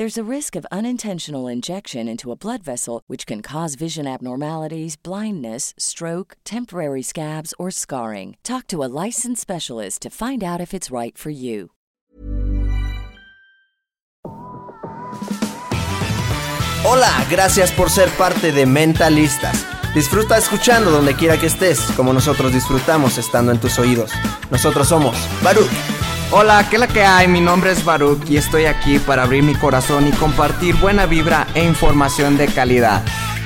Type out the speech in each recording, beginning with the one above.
There's a risk of unintentional injection into a blood vessel, which can cause vision abnormalities, blindness, stroke, temporary scabs, or scarring. Talk to a licensed specialist to find out if it's right for you. Hola, gracias por ser parte de Mentalistas. Disfruta escuchando donde quiera que estés, como nosotros disfrutamos estando en tus oídos. Nosotros somos Baruch. Hola, ¿qué la que hay? Mi nombre es Baruch y estoy aquí para abrir mi corazón y compartir buena vibra e información de calidad.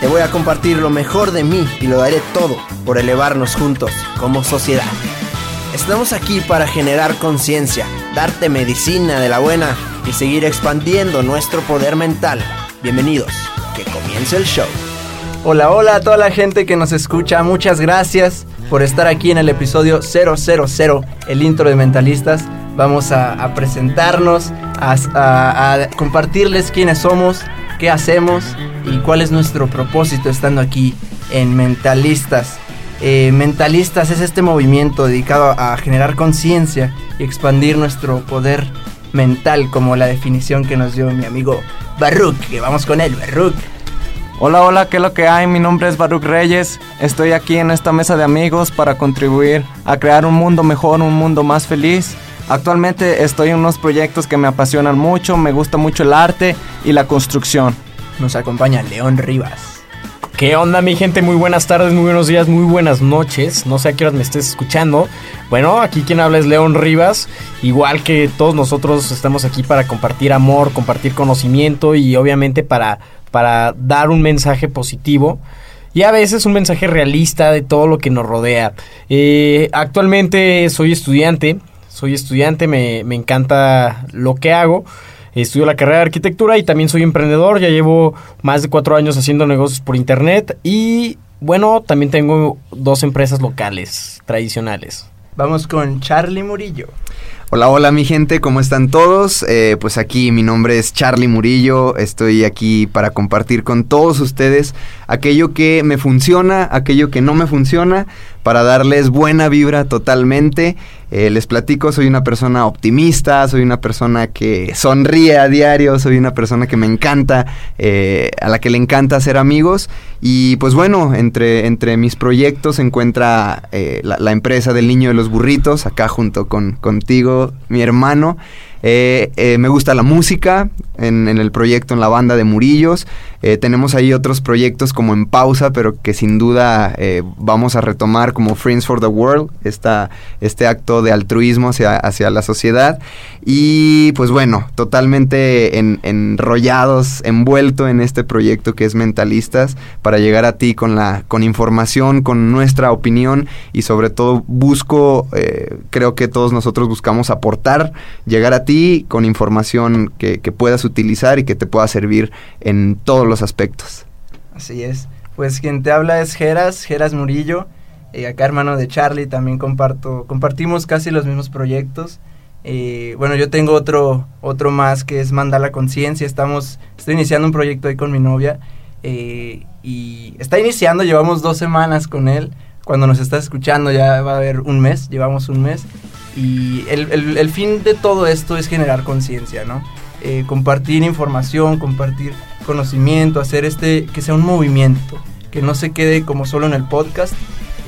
Te voy a compartir lo mejor de mí y lo daré todo por elevarnos juntos como sociedad. Estamos aquí para generar conciencia, darte medicina de la buena y seguir expandiendo nuestro poder mental. Bienvenidos, que comience el show. Hola, hola a toda la gente que nos escucha. Muchas gracias por estar aquí en el episodio 000, el intro de Mentalistas. Vamos a, presentarnos, a- a compartirles quiénes somos, qué hacemos y cuál es nuestro propósito estando aquí en Mentalistas. Eh, Mentalistas es este movimiento dedicado a generar conciencia y expandir nuestro poder mental, como la definición que nos dio mi amigo Baruch. Que vamos con él, Baruch. Hola, hola, ¿qué es lo que hay? Mi nombre es Baruch Reyes. Estoy aquí en esta mesa de amigos para contribuir a crear un mundo mejor, un mundo más feliz. Actualmente estoy en unos proyectos que me apasionan mucho, me gusta mucho el arte y la construcción. Nos acompaña León Rivas. ¿Qué onda mi gente? Muy buenas tardes, muy buenos días, muy buenas noches. No sé a qué horas me estés escuchando. Bueno, aquí quien habla es León Rivas. Igual que todos nosotros estamos aquí para compartir amor, compartir conocimiento y obviamente para, para dar un mensaje positivo. Y a veces un mensaje realista de todo lo que nos rodea. Eh, actualmente soy estudiante. Soy estudiante, me, me encanta lo que hago. Estudio la carrera de arquitectura y también soy emprendedor. Ya llevo más de cuatro años haciendo negocios por internet. Y bueno, también tengo dos empresas locales tradicionales. Vamos con Charlie Murillo. Hola, hola, mi gente, ¿cómo están todos? Eh, pues aquí mi nombre es Charlie Murillo. Estoy aquí para compartir con todos ustedes aquello que me funciona, aquello que no me funciona, para darles buena vibra totalmente. Eh, les platico, soy una persona optimista, soy una persona que sonríe a diario, soy una persona que me encanta, eh, a la que le encanta hacer amigos. Y pues bueno, entre, entre mis proyectos se encuentra eh, la, la empresa del niño de los burritos, acá junto con contigo, mi hermano. Eh, eh, me gusta la música en, el proyecto, en la banda de Murillos. Eh, tenemos ahí otros proyectos como en pausa, pero que sin duda vamos a retomar como Friends for the World, esta, este acto de altruismo hacia, hacia la sociedad. Y pues bueno, totalmente en- enrollados, envuelto en este proyecto que es Mentalistas, para llegar a ti con, la, con información, con nuestra opinión y sobre todo busco, creo que todos nosotros buscamos aportar, llegar a ti con información que, puedas utilizar y que te pueda servir en todos los aspectos. Así es. Pues quien te habla es Geras, Geras Murillo. eh, acá hermano de Charlie, también comparto, compartimos casi los mismos proyectos. Eh, bueno, yo tengo otro, otro más que es Mandala Conciencia. Estamos, estoy iniciando un proyecto ahí con mi novia. eh, y está iniciando, llevamos dos semanas con él. Cuando nos estás escuchando ya va a haber un mes, llevamos un mes. Y el, el- el fin de todo esto es generar conciencia, ¿no? Eh, compartir información, compartir conocimiento, hacer este, que sea un movimiento, que no se quede como solo en el podcast.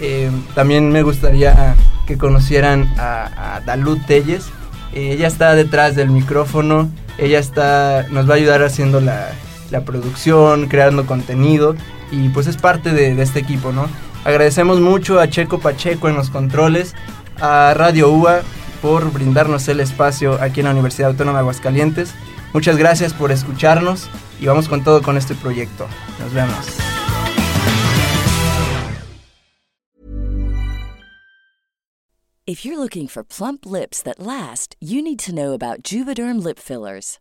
Eh, también me gustaría que conocieran a, a Dalud Telles. Eh, ella está detrás del micrófono, ella está, nos va a ayudar haciendo la, la producción, creando contenido y pues es parte de, de, este equipo, ¿no? Agradecemos mucho a Checo Pacheco en los controles, a Radio UA por brindarnos el espacio aquí en la Universidad Autónoma de Aguascalientes. Muchas gracias por escucharnos y vamos con todo con este proyecto. Nos vemos. If you're looking for plump lips that last, you need to know about Juvederm lip fillers.